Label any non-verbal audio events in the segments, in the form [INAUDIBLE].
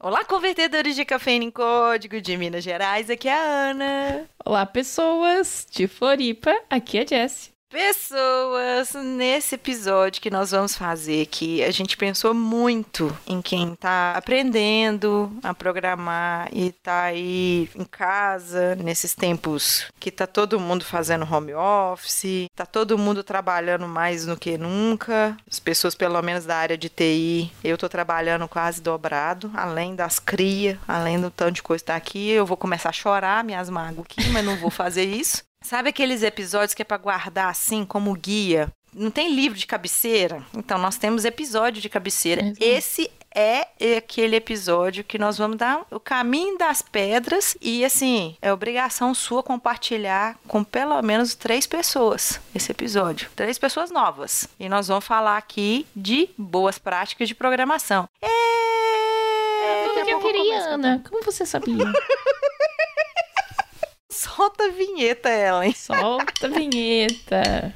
Olá, convertedores de cafeína em código de Minas Gerais, aqui é a Ana. Olá, pessoas de Floripa, aqui é a Jessie. Pessoas, nesse episódio que nós vamos fazer aqui, a gente pensou muito em quem tá aprendendo a programar e tá aí em casa, nesses tempos que tá todo mundo fazendo home office, tá todo mundo trabalhando mais do que nunca, as pessoas pelo menos da área de TI, eu tô trabalhando quase dobrado, além das cria, além do tanto de coisa que tá aqui, eu vou começar a chorar minhas mágoas aqui, mas não vou fazer isso. Sabe aqueles episódios que é para guardar assim como guia? Não tem livro de cabeceira? Então nós temos episódio de cabeceira. Esse é aquele episódio que nós vamos dar o caminho das pedras e assim, é obrigação sua compartilhar com pelo menos três pessoas esse episódio. Três pessoas novas. E nós vamos falar aqui de boas práticas de programação. É... Tudo que eu queria, Ana. Como você sabia? [LAUGHS] Solta a vinheta, Ellen. Solta a vinheta.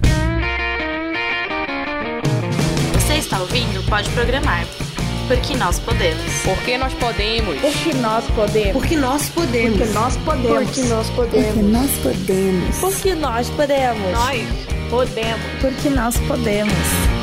Você está ouvindo Pode Programar. Porque nós podemos. Porque nós podemos. Porque nós podemos. Porque nós podemos. Porque nós podemos. Porque nós podemos. Porque nós podemos. Porque nós podemos. Nós podemos. Porque nós podemos.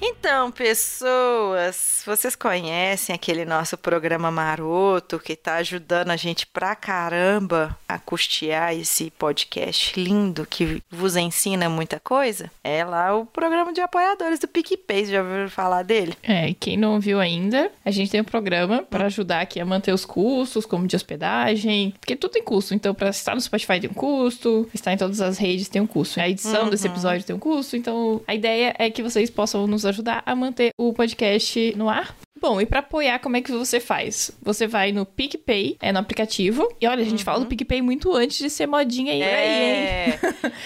Então, pessoas, vocês conhecem aquele nosso programa maroto que tá ajudando a gente pra caramba a custear esse podcast lindo que vos ensina muita coisa? É lá o programa de apoiadores do PicPay, já ouviram falar dele? É, e quem não viu ainda, a gente tem um programa para ajudar aqui a manter os custos, como de hospedagem, porque tudo tem custo. Então, para estar no Spotify tem um custo, estar em todas as redes tem um custo. A edição desse episódio tem um custo. Então, a ideia é que vocês possam nos ajudar a manter o podcast no ar. Bom, e para apoiar, como é que você faz? Você vai no PicPay, é no aplicativo. E olha, a gente fala do PicPay muito antes de ser modinha aí, aí, hein? É.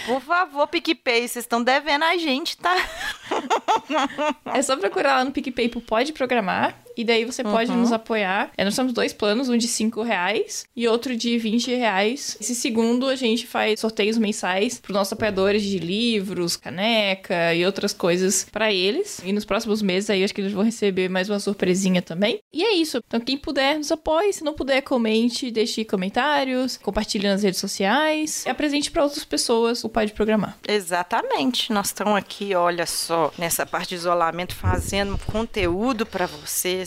Por favor, PicPay, vocês estão devendo a gente, tá? [LAUGHS] É só procurar lá no PicPay pro Pode Programar. E daí você pode Uhum. nos apoiar. É, nós temos dois planos, um de 5 reais e outro de 20 reais. Esse segundo a gente faz sorteios mensais para nossos apoiadores de livros, caneca e outras coisas para eles. E nos próximos meses aí acho que eles vão receber mais uma surpresinha também. E é isso. Então quem puder nos apoie, se não puder comente, deixe comentários, compartilhe nas redes sociais e apresente para outras pessoas o Pode Programar. Exatamente. Nós estamos aqui, olha só, nessa parte de isolamento, fazendo conteúdo para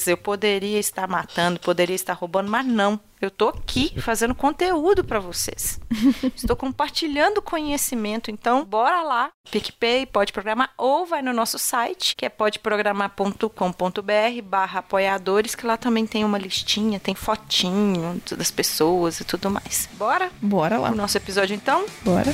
Eu poderia estar matando, poderia estar roubando, mas não. Eu tô aqui fazendo conteúdo para vocês. [LAUGHS] Estou compartilhando conhecimento. Então, bora lá. PicPay, pode programar, ou vai no nosso site, que é podeprogramar.com.br barra apoiadores, que lá também tem uma listinha, tem fotinho das pessoas e tudo mais. Bora? Bora lá. O nosso episódio, então? Bora.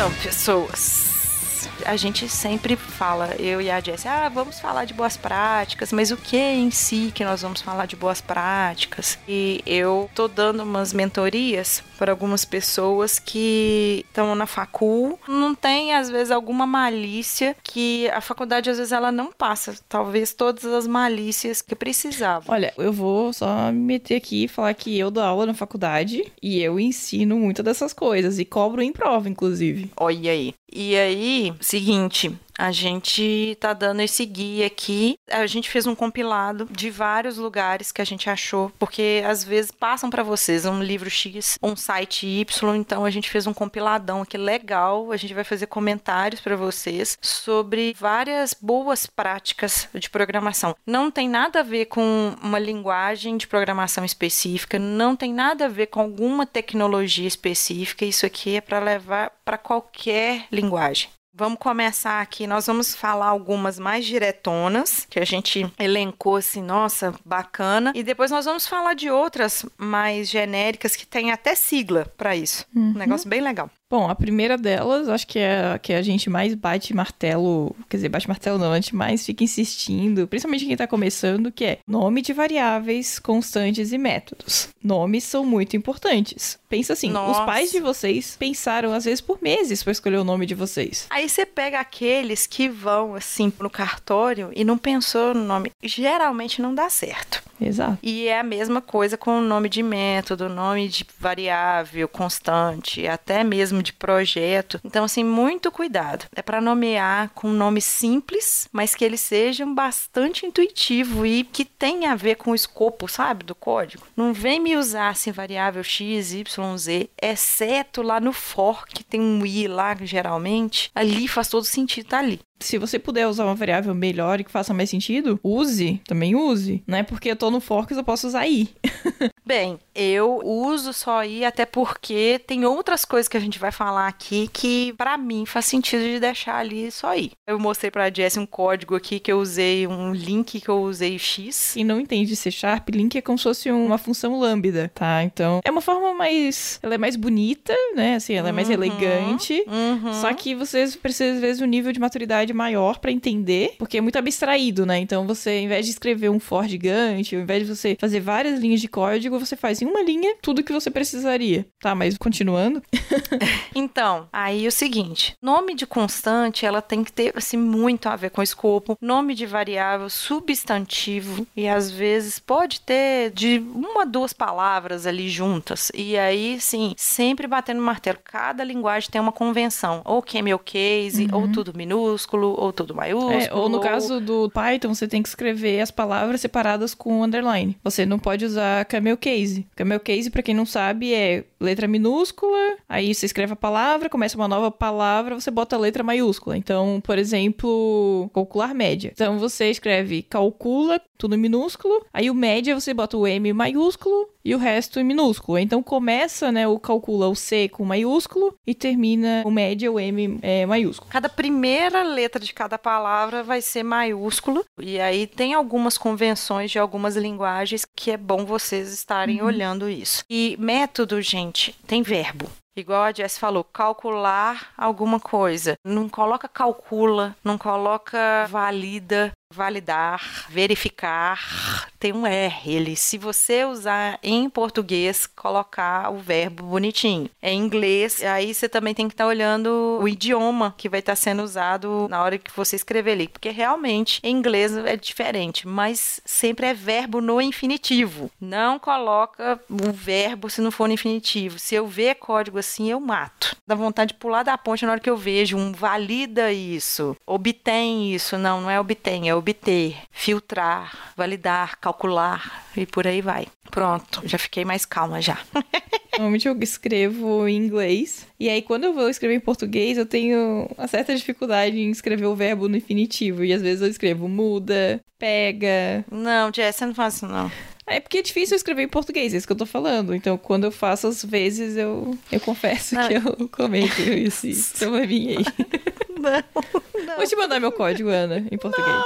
Então, pessoas, a gente sempre fala, eu e a Jess, ah, vamos falar de boas práticas, mas o que em si que nós vamos falar de boas práticas? E eu tô dando umas mentorias para algumas pessoas que estão na facul, não tem às vezes alguma malícia que a faculdade às vezes ela não passa, talvez todas as malícias que precisava. Olha, eu vou só me meter aqui e falar que eu dou aula na faculdade e eu ensino muitas dessas coisas e cobro em prova, inclusive. Olha aí. E aí, seguinte, a gente tá dando esse guia aqui. A gente fez um compilado de vários lugares que a gente achou, porque às vezes passam para vocês um livro X, um site Y, então a gente fez um compiladão aqui legal. A gente vai fazer comentários para vocês sobre várias boas práticas de programação. Não tem nada a ver com uma linguagem de programação específica, não tem nada a ver com alguma tecnologia específica. Isso aqui é para levar para qualquer linguagem. Vamos começar aqui. Nós vamos falar algumas mais diretonas, que a gente elencou assim, nossa, bacana. E depois nós vamos falar de outras mais genéricas que tem até sigla para isso. Um negócio bem legal. Bom, a primeira delas, acho que é a que a gente mais bate martelo, quer dizer, bate martelo não, a gente mais fica insistindo, principalmente quem tá começando, que é nome de variáveis, constantes e métodos. Nomes são muito importantes. Pensa assim, Nossa. os pais de vocês pensaram às vezes por meses para escolher o nome de vocês. Aí você pega aqueles que vão assim no cartório e não pensou no nome. Geralmente não dá certo. Exato. E é a mesma coisa com o nome de método, nome de variável, constante, até mesmo de projeto. Então, assim, muito cuidado. É para nomear com um nome simples, mas que eles sejam bastante intuitivo e que tenha a ver com o escopo, sabe, do código. Não vem me usar assim variável x, y, z, exceto lá no for, que tem um i lá, geralmente. Ali faz todo sentido tá ali. Se você puder usar uma variável melhor e que faça mais sentido, use, também use. Não é porque eu tô no forks eu posso usar i. [LAUGHS] Bem, eu uso só i até porque tem outras coisas que a gente vai falar aqui que para mim faz sentido de deixar ali só i. Eu mostrei para a Jess um código aqui que eu usei um link que eu usei x. Quem não entende C Sharp, link é como se fosse uma função lambda, tá? Então, é uma forma mais, ela é mais bonita, né? Assim, ela é mais Uhum, elegante. Uhum. Só que vocês precisam, às vezes, um nível de maturidade maior pra entender, porque é muito abstraído, né? Então, você, ao invés de escrever um for gigante, ao invés de você fazer várias linhas de código, você faz em uma linha tudo que você precisaria. Tá, mas continuando. [LAUGHS] Então, aí o seguinte, nome de constante, ela tem que ter assim muito a ver com escopo, nome de variável, substantivo e às vezes pode ter de uma duas palavras ali juntas. E aí, sim, sempre batendo no martelo, cada linguagem tem uma convenção, ou camel case, ou tudo minúsculo, ou tudo maiúsculo. É, ou no caso do Python, você tem que escrever as palavras separadas com underline. Você não pode usar camel case. Camel case, pra quem não sabe, é letra minúscula, aí você escreve a palavra, começa uma nova palavra, você bota a letra maiúscula. Então, por exemplo, calcular média. Então, você escreve calcula, tudo minúsculo, aí o média você bota o M maiúsculo e o resto em minúsculo. Então, começa, né, o calcula o C com maiúsculo e termina o média, o M é, maiúsculo. Cada primeira letra de cada palavra vai ser maiúsculo. E aí tem algumas convenções de algumas linguagens que é bom vocês estarem olhando isso. E método, gente, tem verbo. Igual a Jess falou, calcular alguma coisa. Não coloca calcula, não coloca valida, validar, verificar. Tem um R. Ele, se você usar em português, colocar o verbo bonitinho. Em inglês, aí você também tem que estar olhando o idioma que vai estar sendo usado na hora que você escrever ali. Porque realmente, em inglês é diferente, mas sempre é verbo no infinitivo. Não coloca o verbo se não for no infinitivo. Se eu ver código assim, eu mato. Dá vontade de pular da ponte na hora que eu vejo um valida isso, obtém isso. Não, não é obtém, é obter, filtrar, validar, calcular e por aí vai. Pronto, já fiquei mais calma já. [LAUGHS] Normalmente eu escrevo em inglês. E aí, quando eu vou escrever em português, eu tenho uma certa dificuldade em escrever o verbo no infinitivo. E às vezes eu escrevo muda, pega. Não, Jess, você não faz isso não. É porque é difícil eu escrever em português, é isso que eu tô falando. Então, quando eu faço, às vezes, eu, eu confesso Não. que eu comento isso. [LAUGHS] Então, é minha aí. Não. Vou te mandar meu código, Ana, em português.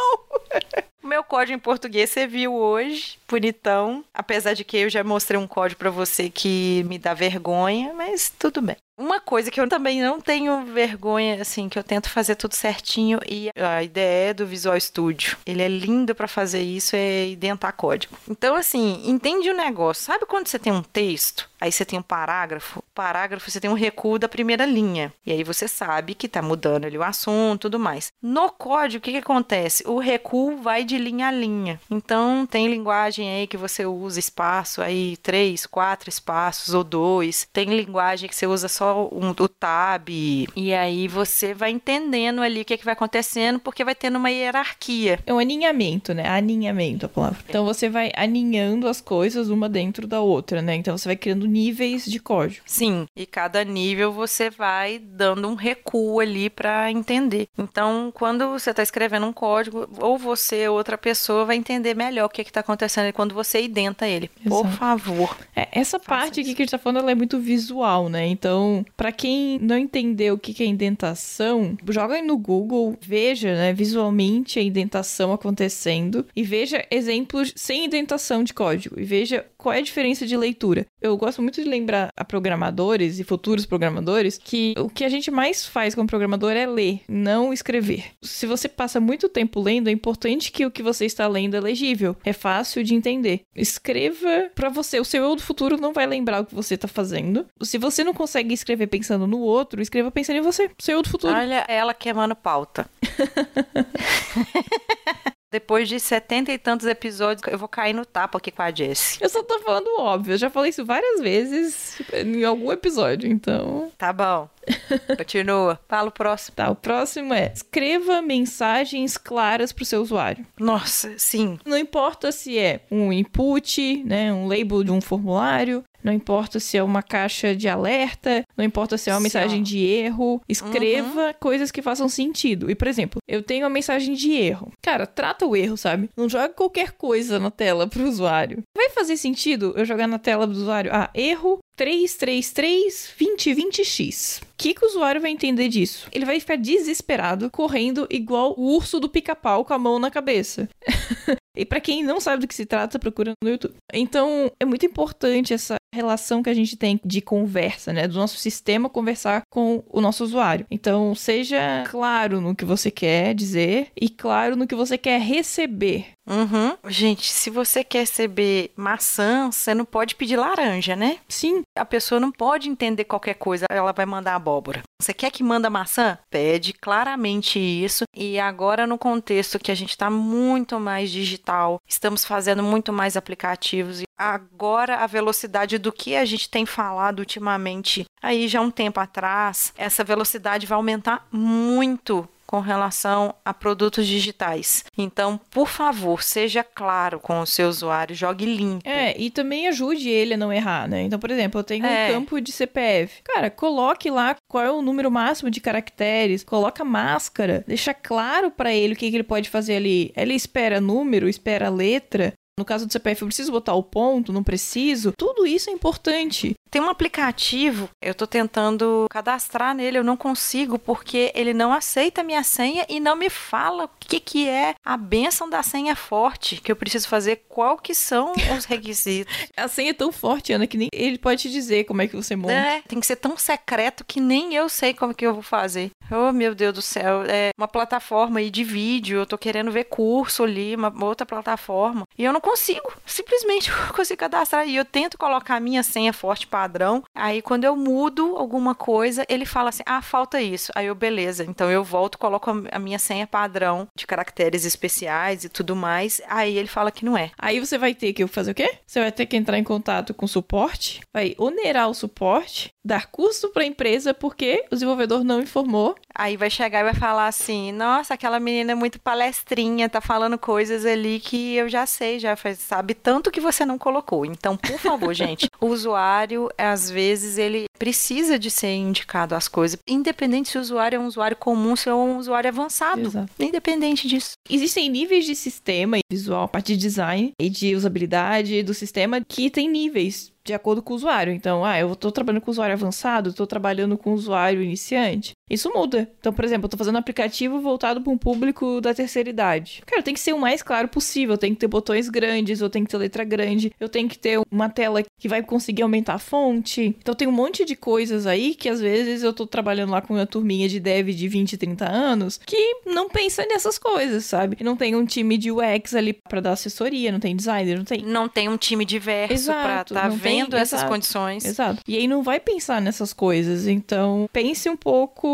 O meu código em português você viu hoje, bonitão. Apesar de que eu já mostrei um código pra você que me dá vergonha, mas tudo bem. Uma coisa que eu também não tenho vergonha, assim, que eu tento fazer tudo certinho e a ideia do Visual Studio. Ele é lindo pra fazer isso, é identar código. Então, assim, entende o negócio. Sabe quando você tem um texto, aí você tem um parágrafo? Parágrafo, você tem um recuo da primeira linha. E aí você sabe que tá mudando ali o assunto tudo mais. No código, o que, que acontece? O recuo vai de linha a linha. Então, tem linguagem aí que você usa espaço aí, três, quatro espaços ou dois. Tem linguagem que você usa só um, o tab. E aí você vai entendendo ali o que, que vai acontecendo, porque vai tendo uma hierarquia. É um aninhamento, né? Aninhamento a palavra. Então você vai aninhando as coisas uma dentro da outra, né? Então você vai criando níveis de código. Sim, e cada nível você vai dando um recuo ali para entender. Então, quando você está escrevendo um código, ou você ou outra pessoa vai entender melhor o que está acontecendo quando você identa ele. Por Exato. favor. É, essa parte aqui que a gente tá falando, ela é muito visual, né? Então, pra quem não entendeu o que é indentação, joga no Google, veja, né, visualmente a indentação acontecendo e veja exemplos sem indentação de código e veja qual é a diferença de leitura. Eu gosto muito de lembrar a programadores e futuros programadores que o que a gente mais faz como programador é ler, não escrever. Se você passa muito tempo lendo, é importante que o que você está lendo é legível, é fácil de entender. Escreva pra você, o seu eu do futuro não vai lembrar o que você tá fazendo. Se você não consegue escrever pensando no outro, escreva pensando em você, seu eu do futuro. Olha ela queimando pauta. [LAUGHS] Depois de setenta e tantos episódios, eu vou cair no tapa aqui com a Jessie. Eu só tô falando óbvio. Eu já falei isso várias vezes em algum episódio, então. Tá bom. [LAUGHS] Continua. Fala o próximo. Tá, o próximo é: escreva mensagens claras pro seu usuário. Nossa, sim. Não importa se é um input, né, um label de um formulário, não importa se é uma caixa de alerta, não importa se é uma Sim. mensagem de erro, escreva coisas que façam sentido. E, por exemplo, eu tenho uma mensagem de erro. Cara, trata o erro, sabe? Não joga qualquer coisa na tela pro usuário. Vai fazer sentido eu jogar na tela do usuário, ah, erro 333-2020X. O que, que o usuário vai entender disso? Ele vai ficar desesperado, correndo igual o urso do pica-pau com a mão na cabeça. [LAUGHS] E pra quem não sabe do que se trata, procura no YouTube. Então, é muito importante essa relação que a gente tem de conversa, né? Do nosso sistema conversar com o nosso usuário. Então, seja claro no que você quer dizer e claro no que você quer receber. Uhum. Gente, se você quer receber maçã, você não pode pedir laranja, né? Sim, A pessoa não pode entender qualquer coisa, ela vai mandar abóbora. Você quer que manda maçã? Pede claramente isso. E agora, no contexto que a gente está muito mais digital, estamos fazendo muito mais aplicativos. E agora, a velocidade do que a gente tem falado ultimamente, aí já um tempo atrás, essa velocidade vai aumentar muito com relação a produtos digitais. Então, por favor, seja claro com o seu usuário, jogue limpo. É, e também ajude ele a não errar, né? Então, por exemplo, eu tenho É. um campo de CPF. Cara, coloque lá qual é o número máximo de caracteres, coloca máscara, deixa claro pra ele o que, que ele pode fazer ali. Ele espera número, espera letra. No caso do CPF, eu preciso botar o ponto, não preciso. Tudo isso é importante. Tem um aplicativo, eu tô tentando cadastrar nele, eu não consigo porque ele não aceita a minha senha e não me fala o que que é a benção da senha forte, que eu preciso fazer, qual que são os requisitos. [LAUGHS] A senha é tão forte, Ana, que nem ele pode te dizer como é que você monta. É, tem que ser tão secreto que nem eu sei como que eu vou fazer. Oh, meu Deus do céu, é uma plataforma aí de vídeo, eu tô querendo ver curso ali, uma outra plataforma, e eu não consigo, simplesmente [LAUGHS] consigo cadastrar. E eu tento colocar a minha senha forte padrão, aí quando eu mudo alguma coisa, ele fala assim, ah, falta isso. Aí eu, beleza, então eu volto, coloco a minha senha padrão de caracteres especiais e tudo mais, aí ele fala que não é. Aí você vai ter que fazer o quê? Você vai ter que entrar em contato com o suporte, vai onerar o suporte, dar custo para a empresa porque o desenvolvedor não informou. Aí vai chegar e vai falar assim: Nossa, aquela menina é muito palestrinha, tá falando coisas ali que eu já sei, já faz- sabe tanto que você não colocou. Então, por favor, [LAUGHS] gente, o usuário, às vezes, ele precisa de ser indicado as coisas, independente se o usuário é um usuário comum, se é um usuário avançado. Exato. Independente disso. Existem níveis de sistema visual, parte de design e de usabilidade do sistema que tem níveis de acordo com o usuário. Então, ah, eu tô trabalhando com usuário avançado, tô trabalhando com usuário iniciante. Isso muda. Então, por exemplo, eu tô fazendo um aplicativo voltado para um público da terceira idade. Cara, tem que ser o mais claro possível. Tem que ter botões grandes, eu tenho que ter letra grande, eu tenho que ter uma tela que vai conseguir aumentar a fonte. Então, tem um monte de coisas aí que às vezes eu tô trabalhando lá com uma turminha de dev de 20, 30 anos que não pensa nessas coisas, sabe? Não tem um time de UX ali para dar assessoria, não tem designer, não tem Não tem um time diverso Exato, pra estar não tem- vendo essas exato. condições. Exato. E aí não vai pensar nessas coisas. Então, pense um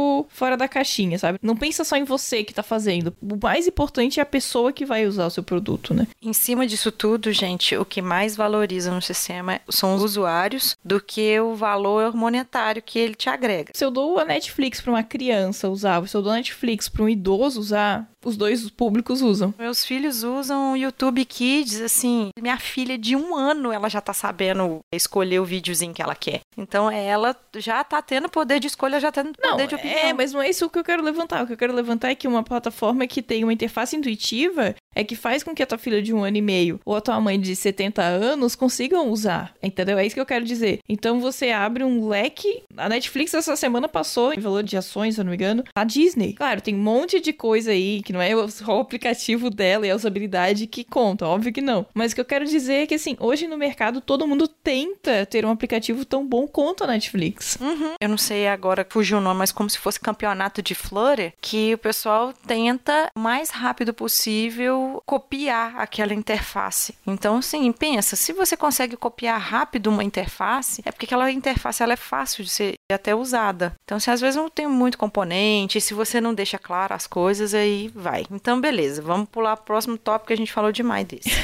pouco fora da caixinha, sabe? Não pensa só em você que tá fazendo. O mais importante é a pessoa que vai usar o seu produto, né? Em cima disso tudo, gente, o que mais valoriza no sistema são os usuários do que o valor monetário que ele te agrega. Se eu dou a Netflix pra uma criança usar, se eu dou a Netflix pra um idoso usar, os dois públicos usam. Meus filhos usam o YouTube Kids, assim, minha filha de um ano, ela já tá sabendo escolher o videozinho que ela quer. Então ela já tá tendo poder de escolha, já tá tendo Não, poder de opinião. é, mas não é isso que eu quero levantar. O que eu quero levantar é que uma plataforma que tem uma interface intuitiva é que faz com que a tua filha de um ano e meio ou a tua mãe de 70 anos consigam usar. Entendeu? É isso que eu quero dizer. Então você abre um leque. A Netflix essa semana passou em valor de ações, se eu não me engano, a Disney. Claro, tem um monte de coisa aí que não é só o aplicativo dela e a usabilidade que conta, óbvio que não. Mas o que eu quero dizer é que assim, hoje no mercado todo mundo tenta ter um aplicativo tão bom quanto a Netflix. Uhum. Eu não sei agora, fugiu o nome, mas como se fosse campeonato de Flutter, que o pessoal tenta o mais rápido possível copiar aquela interface. Então, assim, pensa, se você consegue copiar rápido uma interface, é porque aquela interface ela é fácil de ser até usada. Então, se às vezes não tem muito componente, se você não deixa claro as coisas, aí vai. Então, beleza, vamos pular pro próximo tópico que a gente falou demais desse. [LAUGHS]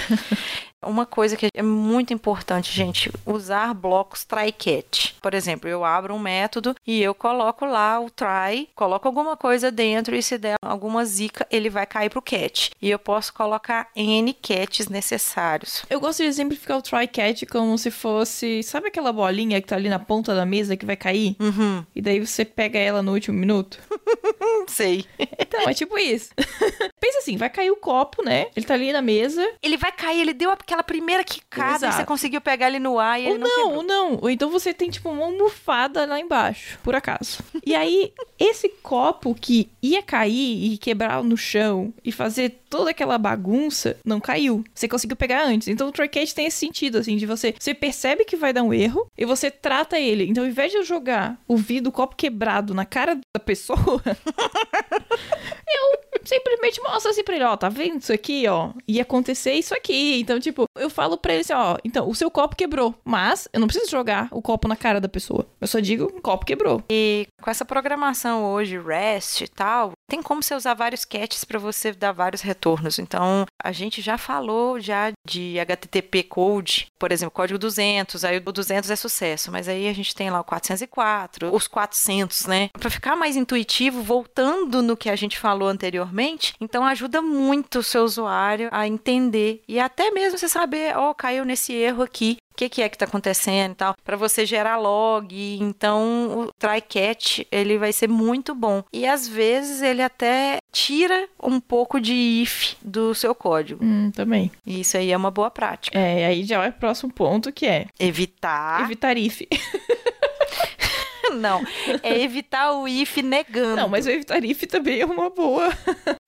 Uma coisa que é muito importante, gente, usar blocos try-catch. Por exemplo, eu abro um método e eu coloco lá o try, coloco alguma coisa dentro e se der alguma zica, ele vai cair pro catch. E eu posso colocar N catches necessários. Eu gosto de exemplificar o try catch como se fosse, sabe aquela bolinha que tá ali na ponta da mesa que vai cair? Uhum. E daí você pega ela no último minuto? Não [LAUGHS] sei. Então, é tipo isso. [LAUGHS] Pensa assim, vai cair o copo, né? Ele tá ali na mesa. Ele vai cair, ele deu aquela primeira quicada e Exato. você conseguiu pegar ele no ar e Ou ele não, não, quebrou. ou não. Ou então você tem, tipo, uma almofada lá embaixo, por acaso. E aí, esse copo que ia cair e quebrar no chão e fazer toda aquela bagunça, não caiu. Você conseguiu pegar antes. Então o try catch tem esse sentido, assim, de você... Você percebe que vai dar um erro e você trata ele. Então, ao invés de eu jogar o vidro, copo quebrado na cara da pessoa... [LAUGHS] eu simplesmente mostro assim pra ele, ó, tá vendo isso aqui, ó? Ia acontecer isso aqui. Então, tipo, eu falo pra ele assim, ó, então, o seu copo quebrou, mas eu não preciso jogar o copo na cara da pessoa. Eu só digo, o copo quebrou. E com essa programação hoje, REST e tal, tem como você usar vários catches para você dar vários retornos. Então, a gente já falou já de HTTP code, por exemplo, código 200, aí o 200 é sucesso, mas aí a gente tem lá o 404, os 400, né? Para ficar mais intuitivo, voltando no que a gente falou anteriormente, então ajuda muito o seu usuário a entender e até mesmo você saber, ó, caiu nesse erro aqui, o que, que é que está acontecendo e tal, para você gerar log. Então, o try catch ele vai ser muito bom. E às vezes ele até tira um pouco de if do seu código. Hum, também. E isso aí é uma boa prática. É, aí já vai pro próximo ponto, que é Evitar. evitar if. [LAUGHS] Não, é evitar o if negando. Não, mas o evitar if também é uma boa.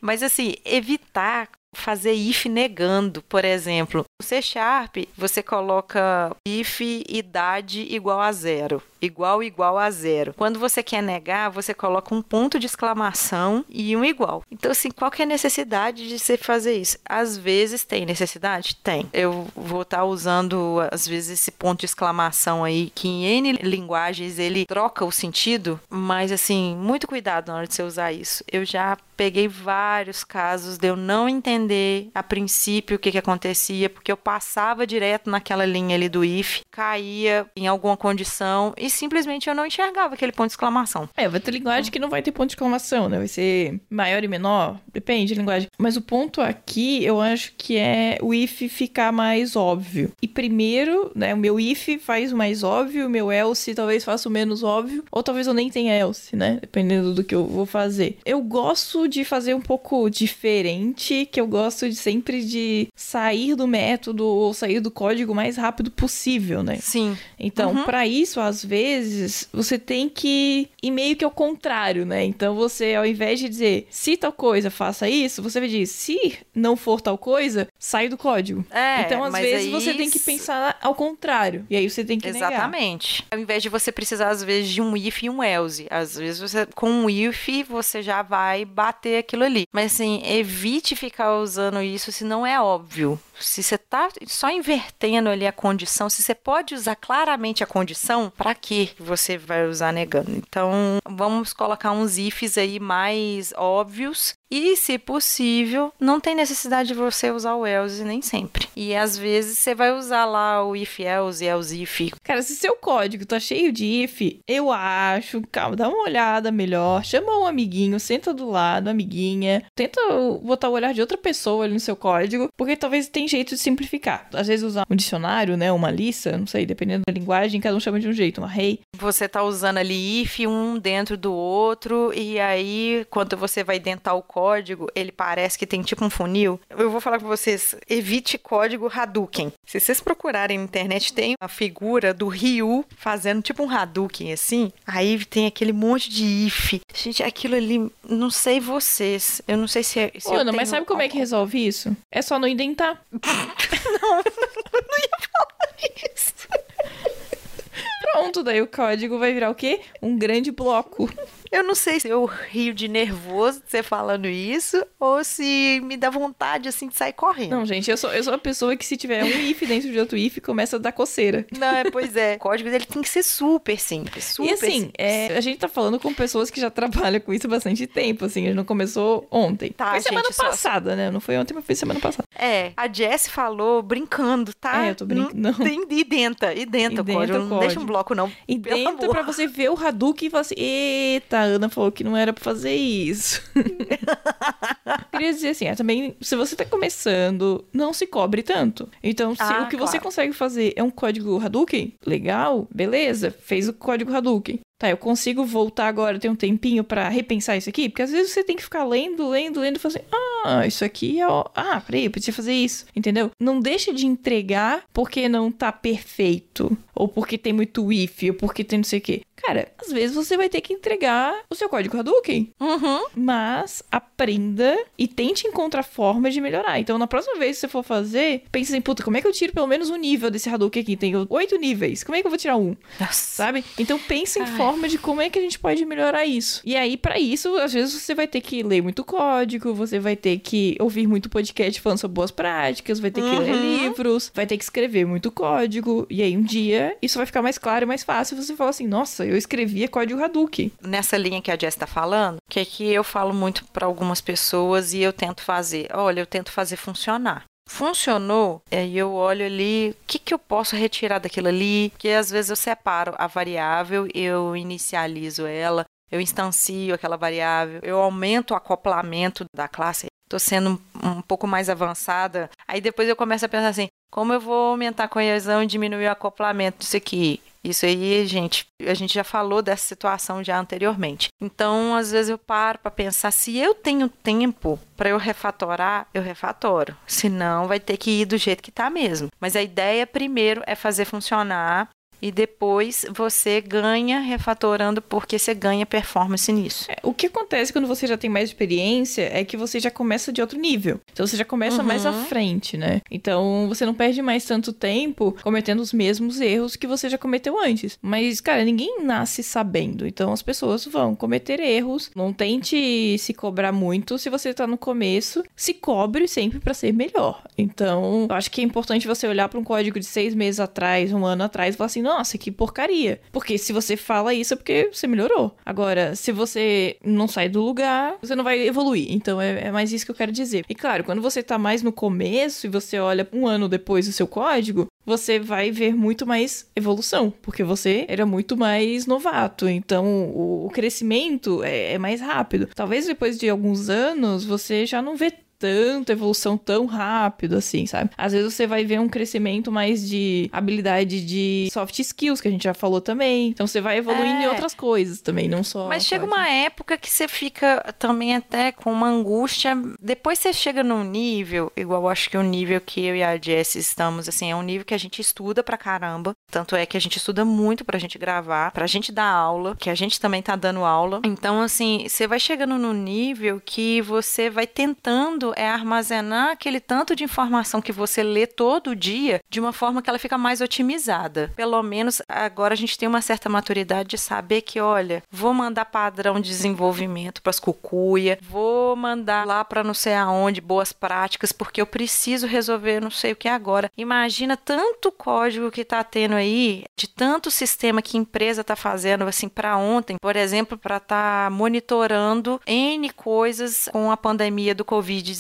Mas assim, evitar fazer if negando, por exemplo. No C Sharp, você coloca if idade igual a zero. Igual, igual a zero. Quando você quer negar, você coloca um ponto de exclamação e um igual. Então, assim, qual que é a necessidade de você fazer isso? Às vezes tem necessidade? Tem. Eu vou estar usando, às vezes, esse ponto de exclamação aí, que em N linguagens ele troca o sentido, mas, assim, muito cuidado na hora de você usar isso. Eu já peguei vários casos de eu não entender a princípio o que, que acontecia, porque eu passava direto naquela linha ali do if, caía em alguma condição e simplesmente eu não enxergava aquele ponto de exclamação. É, vai ter linguagem que não vai ter ponto de exclamação, né? Vai ser maior e menor, depende da linguagem. Mas o ponto aqui, eu acho que é o if ficar mais óbvio. E primeiro, né, o meu if faz o mais óbvio, o meu else talvez faça o menos óbvio, ou talvez eu nem tenha else, né? Dependendo do que eu vou fazer. Eu gosto de fazer um pouco diferente, que eu gosto de sempre de sair do método ou sair do código o mais rápido possível, né? Sim. Então, Uhum. pra isso, às vezes, você tem que ir meio que ao contrário, né? Então, você, ao invés de dizer se tal coisa, faça isso, você vai dizer se não for tal coisa, sai do código. É, então, às vezes, aí você tem que pensar ao contrário. E aí você tem que negar. Exatamente. Ao invés de você precisar, às vezes, de um if e um else. Às vezes, você, com um if, você já vai bater aquilo ali. Mas, assim, evite ficar usando isso se não é óbvio. Se você tá só invertendo ali a condição, se você pode usar claramente a condição, pra que você vai usar negando? Então, vamos colocar uns ifs aí mais óbvios. E, se possível, não tem necessidade de você usar o else nem sempre. E às vezes você vai usar lá o if else, else if, Cara, se seu código tá cheio de if, eu acho, calma, dá uma olhada melhor, chama um amiguinho, senta do lado, amiguinha, tenta botar o olhar de outra pessoa ali no seu código, porque talvez tem jeito de simplificar. Às vezes usar um dicionário, né, uma lista, não sei, dependendo da linguagem, cada um chama de um jeito, uma array. Você tá usando ali if um dentro do outro, e aí, quando você vai dentar o código, ele parece que tem tipo um funil. Eu vou falar com vocês, evite código Hadouken. Se vocês procurarem na internet, tem a figura do Ryu fazendo tipo um Hadouken, assim. Aí tem aquele monte de if. Gente, aquilo ali, não sei vocês. Eu não sei se é. Se Ô, eu Ana, mas sabe como é que resolve isso? É só não indentar. [LAUGHS] Pronto, daí o código vai virar o quê? Um grande bloco. Eu não sei se eu rio de nervoso de você falando isso ou se me dá vontade, assim, de sair correndo. Não, gente, eu sou, eu sou a pessoa que se tiver um if dentro de outro if, começa a dar coceira. [LAUGHS] Não, é, pois é. O código dele tem que ser super simples. Super e assim, é, a gente tá falando com pessoas que já trabalham com isso há bastante tempo, assim, a gente não começou ontem. Tá, foi semana gente, só- passada, né? Não foi ontem, mas foi semana passada. É, a Jess falou brincando, tá? É, eu tô brincando. Não tem identa, identa o Identa código. o Não deixa código. um bloco, não. E amor. pra você ver o Hadouken e falar assim: Eita, a Ana falou que não era pra fazer isso. [LAUGHS] Queria dizer assim, é, também, se você tá começando, não se cobre tanto. Então, se Ah, o que você claro. consegue fazer é um código Hadouken, legal, beleza, fez o código Hadouken. Tá, eu consigo voltar agora, ter um tempinho pra repensar isso aqui? Porque às vezes você tem que ficar lendo, lendo, lendo e falar assim, ah, isso aqui é. ó- Ah, peraí, eu podia fazer isso. Entendeu? Não deixa de entregar porque não tá perfeito. Ou porque tem muito if, ou porque tem não sei o quê. Cara, às vezes você vai ter que entregar o seu código Hadouken. Uhum. Mas aprenda e tente encontrar formas de melhorar. Então, na próxima vez que você for fazer, pense assim, puta, como é que eu tiro pelo menos um nível desse Hadouken aqui? Tem oito níveis. Como é que eu vou tirar um? Nossa. Sabe? Então pense em Ai. forma de como é que a gente pode melhorar isso. E aí, pra isso, às vezes você vai ter que ler muito código, você vai ter que ouvir muito podcast falando sobre boas práticas, vai ter que ler Uhum. livros, vai ter que escrever muito código. E aí, um dia, isso vai ficar mais claro e mais fácil. Você fala assim, nossa, eu escrevia código Hadouken. Nessa linha que a Jess tá falando, que aqui eu falo muito pra algumas pessoas e eu tento fazer. Olha, eu tento fazer funcionar. Funcionou, aí eu olho ali, o que, que eu posso retirar daquilo ali? Que às vezes eu separo a variável, eu inicializo ela, eu instancio aquela variável, eu aumento o acoplamento da classe. Tô sendo um, um pouco mais avançada. Aí depois eu começo a pensar assim: como eu vou aumentar a coesão e diminuir o acoplamento disso aqui? Isso aí, gente, a gente já falou dessa situação já anteriormente. Então, às vezes eu paro para pensar se eu tenho tempo para eu refatorar, eu refatoro. Senão vai ter que ir do jeito que tá mesmo. Mas a ideia primeiro é fazer funcionar e depois você ganha refatorando porque você ganha performance nisso. É, O que acontece quando você já tem mais experiência é que você já começa de outro nível. Então você já começa mais à frente, né? Então você não perde mais tanto tempo cometendo os mesmos erros que você já cometeu antes. Mas, cara, ninguém nasce sabendo. Então as pessoas vão cometer erros. Não tente se cobrar muito se você tá no começo. Se cobre sempre pra ser melhor. Então, eu acho que é importante você olhar pra um código de seis meses atrás, um ano atrás, e falar assim: nossa, que porcaria. Porque se você fala isso é porque você melhorou. Agora, se você não sai do lugar, você não vai evoluir. Então é, é mais isso que eu quero dizer. E claro, quando você tá mais no começo e você olha um ano depois o seu código, você vai ver muito mais evolução, porque você era muito mais novato. Então o, o crescimento é, é mais rápido. Talvez depois de alguns anos você já não vê tanta evolução tão rápido assim, sabe? Às vezes você vai ver um crescimento mais de habilidade de soft skills, que a gente já falou também. Então você vai evoluindo É. em outras coisas também, não só. Mas chega uma época que você fica também até com uma angústia. Depois você chega num nível, igual eu acho que o nível que eu e a Jess estamos, assim, é um nível que a gente estuda pra caramba. Tanto é que a gente estuda muito pra gente gravar, pra gente dar aula, que a gente também tá dando aula. Então, assim, você vai chegando num nível que você vai tentando é armazenar aquele tanto de informação que você lê todo dia de uma forma que ela fica mais otimizada. Pelo menos agora a gente tem uma certa maturidade de saber que, olha, vou mandar padrão de desenvolvimento para as cucuia, vou mandar lá para não sei aonde boas práticas, porque eu preciso resolver não sei o que agora. Imagina tanto código que tá tendo aí, de tanto sistema que a empresa tá fazendo assim para ontem, por exemplo, para estar monitorando N coisas com a pandemia do Covid-19.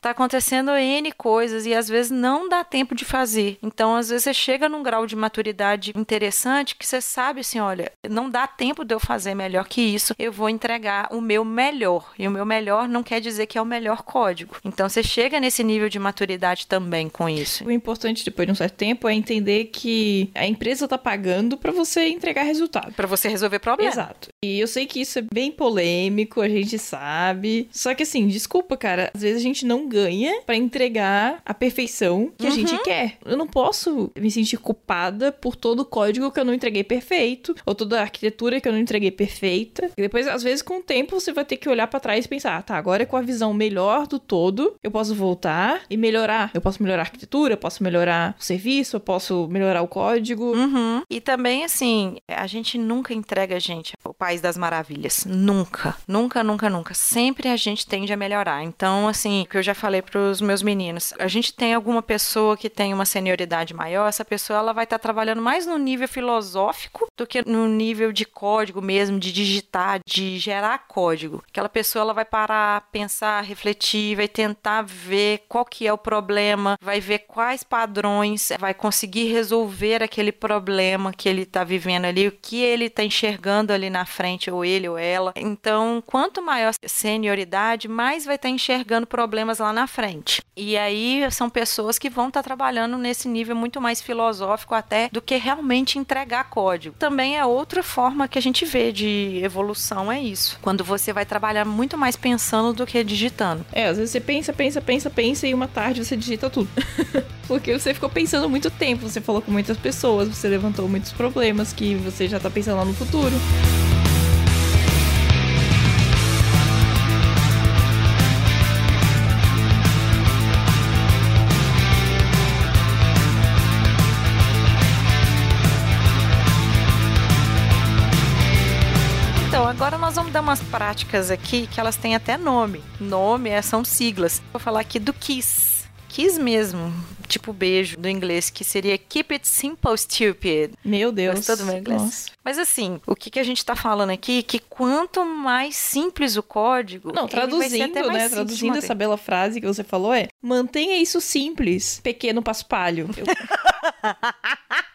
Tá acontecendo N coisas e às vezes não dá tempo de fazer. Então, às vezes você chega num grau de maturidade interessante que você sabe assim, olha, não dá tempo de eu fazer melhor que isso, eu vou entregar o meu melhor. E o meu melhor não quer dizer que é o melhor código. Então, você chega nesse nível de maturidade também com isso. O importante depois de um certo tempo é entender que a empresa tá pagando pra você entregar resultado. Para você resolver problema. Exato. E eu sei que isso é bem polêmico, a gente sabe. Só que assim, desculpa, cara. Às vezes vezes a gente não ganha pra entregar a perfeição que a gente quer. Eu não posso me sentir culpada por todo o código que eu não entreguei perfeito, ou toda a arquitetura que eu não entreguei perfeita. E depois, às vezes, com o tempo, você vai ter que olhar pra trás e pensar, ah, tá, agora com a visão melhor do todo, eu posso voltar e melhorar. Eu posso melhorar a arquitetura, eu posso melhorar o serviço, eu posso melhorar o código. Uhum. E também, assim, a gente nunca entrega, gente, o País das Maravilhas. Nunca. Nunca, nunca, nunca. Sempre a gente tende a melhorar. Então, assim, o que eu já falei pros meus meninos, a gente tem alguma pessoa que tem uma senioridade maior, essa pessoa ela vai estar trabalhando mais no nível filosófico do que no nível de código mesmo, de digitar, de gerar código. Aquela pessoa ela vai parar, pensar, refletir, vai tentar ver qual que é o problema, vai ver quais padrões, vai conseguir resolver aquele problema que ele está vivendo ali, o que ele está enxergando ali na frente, ou ele ou ela. Então, quanto maior a senioridade, mais vai estar enxergando problemas lá na frente. E aí são pessoas que vão estar trabalhando nesse nível muito mais filosófico até do que realmente entregar código. Também é outra forma que a gente vê de evolução, é isso. Quando você vai trabalhar muito mais pensando do que digitando. É, às vezes você pensa, pensa, pensa, pensa e uma tarde você digita tudo. [LAUGHS] Porque você ficou pensando muito tempo, você falou com muitas pessoas, você levantou muitos problemas que você já tá pensando lá no futuro. Aqui que elas têm até nome. Nome é, são siglas. Vou falar aqui do KISS. KISS mesmo, tipo beijo do inglês, que seria Keep It Simple Stupid. Meu Deus. Gostou do meu inglês? Nossa. Mas assim, o que, que a gente tá falando aqui, que quanto mais simples o código... Não, traduzindo, né? Traduzindo essa bela frase que você falou é: mantenha isso simples, pequeno paspalho. Eu- [LAUGHS]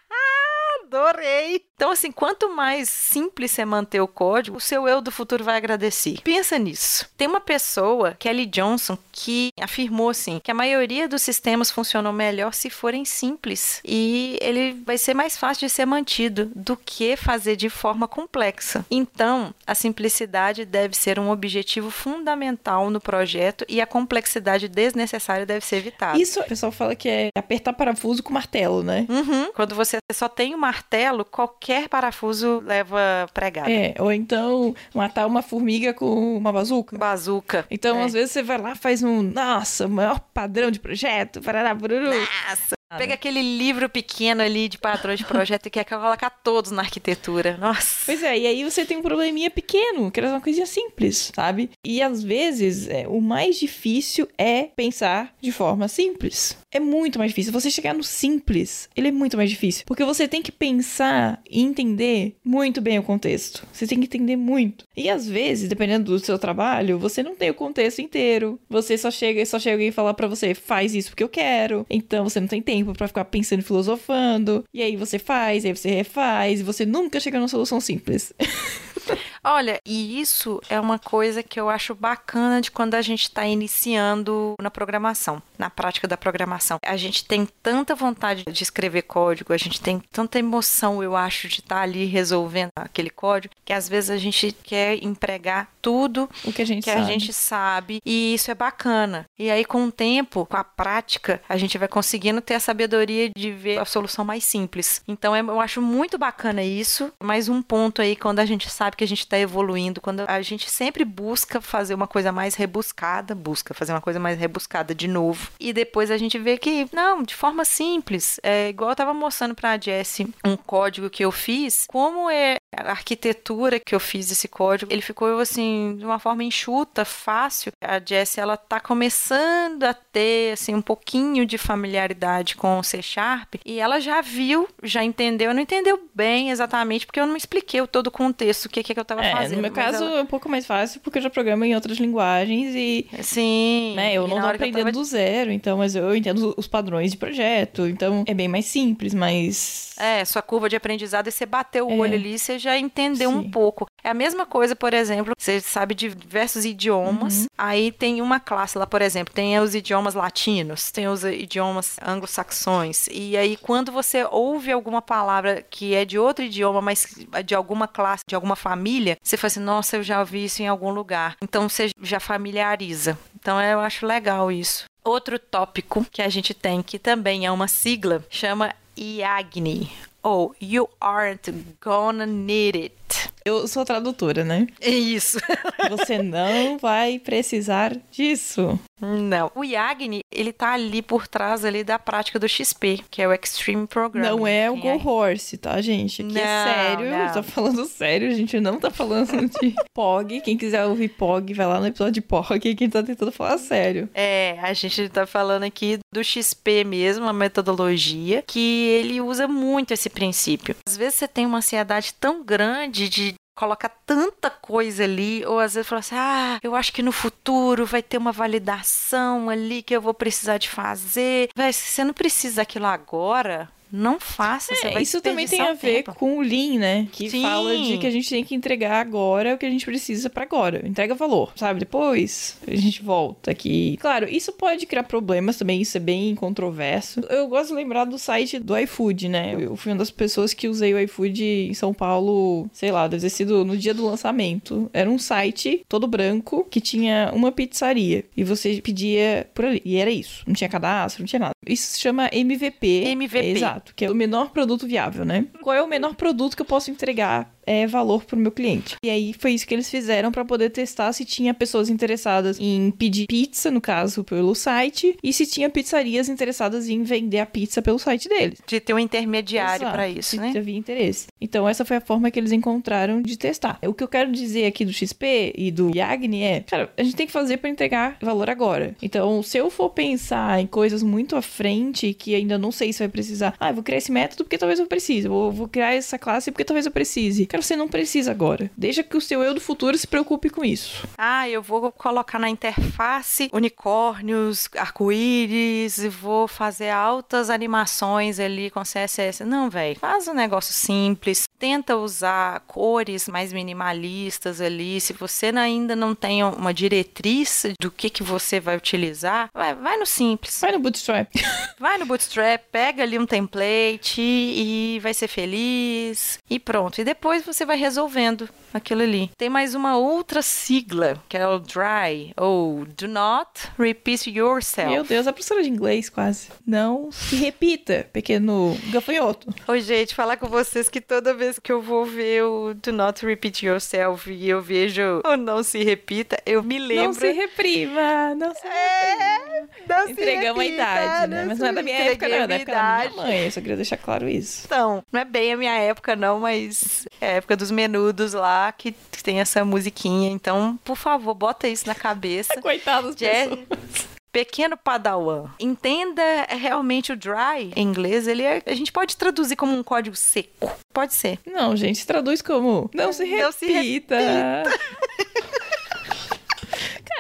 Adorei! Então, assim, quanto mais simples você manter o código, o seu eu do futuro vai agradecer. Pensa nisso. Tem uma pessoa, Kelly Johnson, que afirmou assim que a maioria dos sistemas funcionam melhor se forem simples e ele vai ser mais fácil de ser mantido do que fazer de forma complexa. Então, a simplicidade deve ser um objetivo fundamental no projeto e a complexidade desnecessária deve ser evitada. Isso o pessoal fala que é apertar parafuso com martelo, né? Uhum. Quando você só tem o martelo, qualquer parafuso leva pregado. É, ou então matar uma formiga com uma bazuca. Bazuca. Então, É. às vezes, você vai lá faz um, nossa, o maior padrão de projeto, parará, bururu. Nossa. Pega aquele livro pequeno ali de padrões de projeto e quer colocar todos na arquitetura. Nossa. Pois é, e aí você tem um probleminha pequeno, que era uma coisinha simples, sabe? E às vezes, é, o mais difícil é pensar de forma simples. É muito mais difícil. Você chegar no simples, ele é muito mais difícil. Porque você tem que pensar e entender muito bem o contexto. Você tem que entender muito. E às vezes, dependendo do seu trabalho, você não tem o contexto inteiro. Você só chega, só chega alguém e fala pra você, faz isso porque eu quero. Então você não tem tempo pra ficar pensando e filosofando. E aí você faz, aí você refaz, e você nunca chega numa solução simples. [LAUGHS] Olha, e isso é uma coisa que eu acho bacana de quando a gente está iniciando na programação, na prática da programação. A gente tem tanta vontade de escrever código, a gente tem tanta emoção, eu acho, de estar ali resolvendo aquele código, que às vezes a gente quer empregar tudo O que a gente que sabe. a gente sabe e isso é bacana. E aí com o tempo, com a prática, a gente vai conseguindo ter a sabedoria de ver a solução mais simples. Então é- eu acho muito bacana isso. Mais um ponto aí quando a gente sabe que a gente está evoluindo, quando a gente sempre busca fazer uma coisa mais rebuscada, busca fazer uma coisa mais rebuscada de novo. E depois a gente vê que não, de forma simples, é igual eu tava mostrando para a Jessie um código que eu fiz, como é a arquitetura que eu fiz esse código, ele ficou assim de uma forma enxuta, fácil. A Jessie ela tá começando a ter assim um pouquinho de familiaridade com o C Sharp e ela já viu, já entendeu, não entendeu bem exatamente porque eu não expliquei todo o contexto, o que que eu tava É, fazendo. no meu caso ela- é um pouco mais fácil porque eu já programo em outras linguagens e, sim, né, eu não tô aprendendo tava- do zero, então, mas eu entendo os padrões de projeto, então é bem mais simples, mas É, sua curva de aprendizado, e você bateu o É. olho ali, você já entendeu um Sim. pouco. É a mesma coisa, por exemplo, você sabe de diversos idiomas, Uhum. aí tem uma classe lá, por exemplo, tem os idiomas latinos, tem os idiomas anglo-saxões, e aí quando você ouve alguma palavra que é de outro idioma, mas de alguma classe, de alguma família, você fala assim, nossa, eu já ouvi isso em algum lugar. Então você já familiariza. Então eu acho legal isso. Outro tópico que a gente tem, que também é uma sigla, chama IAGNI, ou You Aren't Gonna Need It. Eu sou tradutora, né? É isso. [LAUGHS] Você não vai precisar disso. Não. O IAGNI, ele tá ali por trás ali da prática do XP, que é o Extreme Program. Não é o Go Horse, tá, gente? Aqui é Não, sério. não. Tô falando sério, a gente não tá falando [LAUGHS] de POG. Quem quiser ouvir POG, vai lá no episódio de POG, quem tá tentando falar sério. É, a gente tá falando aqui do XP mesmo, a metodologia, que ele usa muito esse princípio. Às vezes você tem uma ansiedade tão grande de colocar tanta coisa ali, ou às vezes fala assim: ah, eu acho que no futuro vai ter uma validação ali que eu vou precisar de fazer. Véi, se você não precisa daquilo agora, não faça. É, isso também tem a ver tempo. com o Lean, né? Que Sim. fala de que a gente tem que entregar agora o que a gente precisa pra agora. Entrega valor, sabe? Depois a gente volta aqui. Claro, isso pode criar problemas também, isso é bem controverso. Eu gosto de lembrar do site do iFood, né? Eu fui uma das pessoas que usei o iFood em São Paulo, sei lá, deve ter sido no dia do lançamento. Era um site todo branco que tinha uma pizzaria e você pedia por ali. E era isso. Não tinha cadastro, não tinha nada. Isso se chama MVP. MVP. Exato, que é o menor produto viável, né? Qual é o menor produto que eu posso entregar é, valor pro meu cliente? E aí foi isso que eles fizeram para poder testar se tinha pessoas interessadas em pedir pizza, no caso, pelo site, e se tinha pizzarias interessadas em vender a pizza pelo site deles. De ter um intermediário para isso, né? havia interesse. Então, essa foi a forma que eles encontraram de testar. O que eu quero dizer aqui do XP e do Yagni é, cara, a gente tem que fazer para entregar valor agora. Então, se eu for pensar em coisas muito à frente que ainda não sei se vai precisar, ah, eu vou criar esse método porque talvez eu precise, vou, vou criar essa classe porque talvez eu precise. Cara, você não precisa agora. Deixa que o seu eu do futuro se preocupe com isso. Ah, eu vou colocar na interface unicórnios, arco-íris e vou fazer altas animações ali com CSS. Não, velho. Faz um negócio simples. Tenta usar cores mais minimalistas ali. Se você ainda não tem uma diretriz do que, que você vai utilizar, vai, vai no simples. Vai no Bootstrap. [LAUGHS] Vai no Bootstrap, pega ali um template e vai ser feliz e pronto. E depois você vai resolvendo aquilo ali. Tem mais uma outra sigla, que é o DRY, ou Do Not Repeat Yourself. Meu Deus, a professora de inglês quase. Não se repita, pequeno gafanhoto. Oi, gente, falar com vocês que toda vez que eu vou ver o Do Not Repeat Yourself e eu vejo o Não Se Repita, eu me lembro... Não se reprima, não se reprima. Não se Entregamos a repita, idade, né? Mas não é da minha época, não, é da época da minha idade. mãe. Eu só queria deixar claro isso. Então, não é bem a minha época, não, mas é a época dos menudos lá que que tem essa musiquinha. Então, por favor, bota isso na cabeça. [LAUGHS] Coitados Jazz- pessoas. Pequeno Padawan, entenda realmente o dry em inglês. Ele é- a gente pode traduzir como um código seco. Pode ser. Não, gente, traduz como não se repita. Não se repita.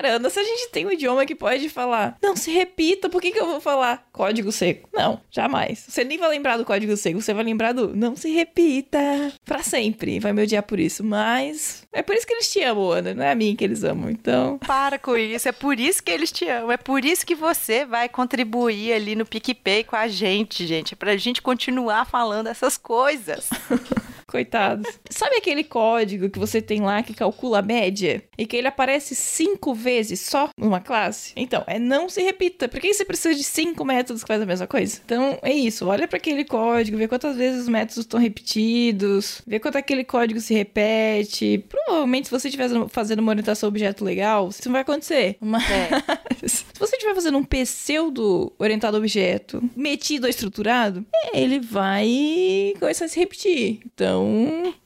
Caramba, se a gente tem um idioma que pode falar não se repita, por que, que eu vou falar código seco? Não, jamais. Você nem vai lembrar do código seco, você vai lembrar do não se repita pra sempre. Vai me odiar por isso, mas é por isso que eles te amam, Ana, não é a mim que eles amam. Então, Para com isso. É por isso que eles te amam. É por isso que você vai contribuir ali no PicPay com a gente, gente. É pra gente continuar falando essas coisas. [LAUGHS] Coitados. [LAUGHS] Sabe aquele código que você tem lá que calcula a média? E que ele aparece cinco vezes só numa classe? Então, é não se repita. Por que você precisa de cinco métodos que fazem a mesma coisa? Então, é isso. Olha para aquele código, vê quantas vezes os métodos estão repetidos, vê quanto aquele código se repete. Provavelmente, se você estiver fazendo uma orientação objeto legal, isso não vai acontecer. Mas, [LAUGHS] se você estiver fazendo um pseudo orientado objeto metido a estruturado, ele vai começar a se repetir. Então,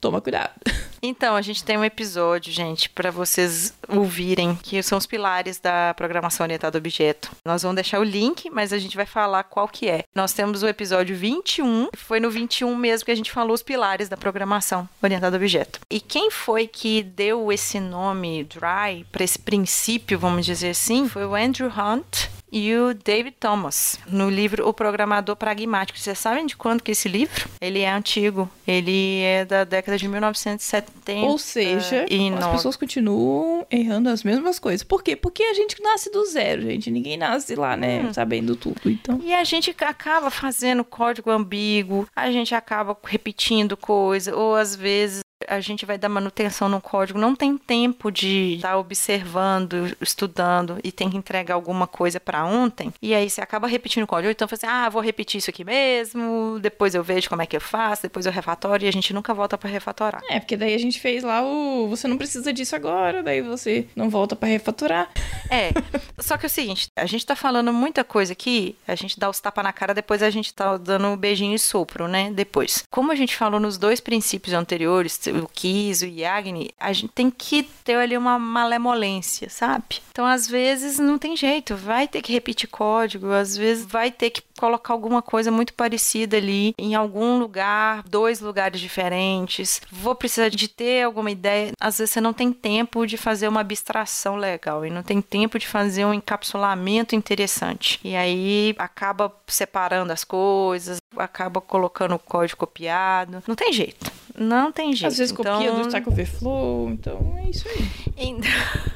toma cuidado. [LAUGHS] Então, a gente tem um episódio, gente, para vocês ouvirem, que são os pilares da programação orientada a objeto. Nós vamos deixar o link, mas a gente vai falar qual que é. Nós temos o episódio 21, foi no 21 mesmo que a gente falou os pilares da programação orientada a objeto. E quem foi que deu esse nome Dry para esse princípio, vamos dizer assim, foi o Andrew Hunt e o David Thomas, no livro O Programador Pragmático. Vocês sabem de quando que é esse livro? Ele é antigo. Ele é da década de 1970. Ou seja, e as pessoas continuam errando as mesmas coisas. Por quê? Porque a gente nasce do zero, gente. Ninguém nasce lá, né, Hum. sabendo tudo. Então, E a gente acaba fazendo código ambíguo, a gente acaba repetindo coisa, ou às vezes a gente vai dar manutenção no código, não tem tempo de estar observando, estudando e tem que entregar alguma coisa para ontem. E aí você acaba repetindo o código. Então, você, ah, vou repetir isso aqui mesmo, depois eu vejo como é que eu faço, depois eu refatório e a gente nunca volta para refatorar. É, porque daí a gente fez lá o você não precisa disso agora, daí você não volta para refaturar. É. Só que é o seguinte, a gente tá falando muita coisa aqui, a gente dá os tapas na cara, depois a gente tá dando um beijinho e sopro, né? Depois. Como a gente falou nos dois princípios anteriores, o Kiss, o Yagni, a gente tem que ter ali uma malemolência, sabe? Então, às vezes, não tem jeito, vai ter que repetir código, às vezes vai ter que colocar alguma coisa muito parecida ali em algum lugar, dois lugares diferentes. Vou precisar de ter alguma ideia. Às vezes você não tem tempo de fazer uma abstração legal e não tem tempo de fazer um encapsulamento interessante. E aí acaba separando as coisas, acaba colocando o código copiado. Não tem jeito. Não tem jeito. Às vezes então... copia do Stack Overflow, então é isso aí. Então... [LAUGHS]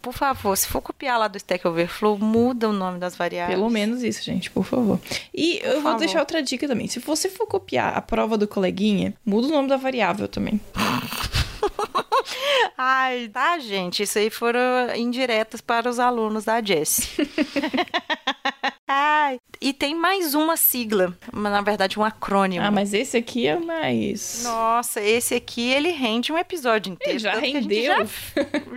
Por favor, se for copiar lá do Stack Overflow, muda o nome das variáveis. Pelo menos isso, gente, por favor. E Por eu vou favor. deixar outra dica também. Se você for copiar a prova do coleguinha, muda o nome da variável também. [LAUGHS] Ai, tá, gente. Isso aí foram indiretas para os alunos da Jess. [LAUGHS] Ai, e tem mais uma sigla, na verdade um acrônimo. Ah, mas esse aqui é mais. Nossa, esse aqui ele rende um episódio inteiro. Já a gente rendeu. Já,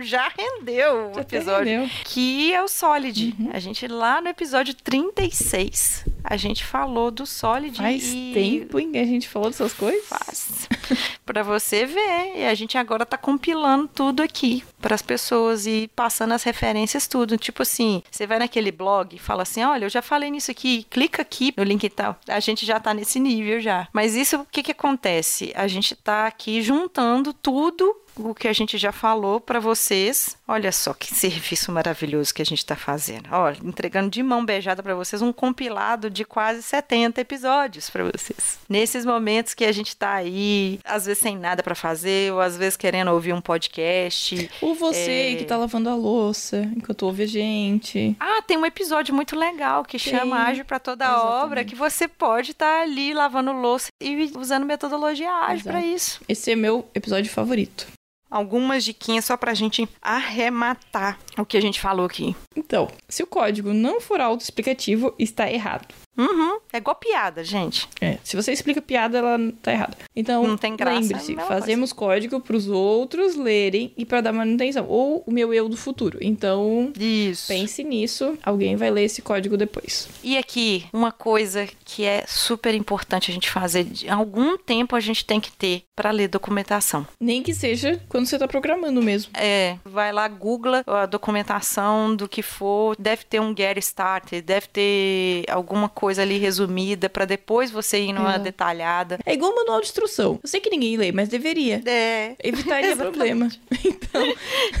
[LAUGHS] já rendeu o Já episódio. rendeu. Que é o Solid. A gente lá no episódio 36, a gente falou do Solid. Faz e... tempo em que a gente falou dessas coisas. Faz. [LAUGHS] pra você ver. E a gente agora tá compilando tudo aqui para as pessoas e passando as referências tudo. Tipo assim, você vai naquele blog e fala assim: "Olha, eu já falei nisso aqui, clica aqui no link e tal". A gente já tá nesse nível já. Mas isso o que que acontece? A gente tá aqui juntando tudo o que a gente já falou para vocês. Olha só que serviço maravilhoso que a gente está fazendo. Ó, entregando de mão beijada para vocês um compilado de quase 70 episódios para vocês. Nesses momentos que a gente tá aí, às vezes sem nada para fazer, ou às vezes querendo ouvir um podcast. Ou você É. que tá lavando a louça enquanto ouve a gente. Ah, tem um episódio muito legal que Tem. chama Ágil para toda Exatamente. obra, que você pode estar ali lavando louça e usando metodologia ágil para isso. Esse é meu episódio favorito. Algumas diquinhas só pra gente arrematar o que a gente falou aqui. Então, se o código não for autoexplicativo, está errado. Uhum. É igual piada, gente. É, se você explica piada, ela tá errada. Então, Não tem graça, é a lembre-se, mesma fazemos código para os outros lerem e para dar manutenção. Ou o meu eu do futuro. Então, Isso. pense nisso. Alguém vai ler esse código depois. E aqui, uma coisa que é super importante a gente fazer, algum tempo a gente tem que ter pra ler documentação. Nem que seja quando você tá programando mesmo. É, vai lá, googla a documentação do que for, deve ter um get started, deve ter alguma coisa ali resumida pra depois você ir numa É. detalhada. É igual manual de instrução. Eu sei que ninguém lê, mas deveria. É, Evitaria [LAUGHS] problema. [LAUGHS] Então,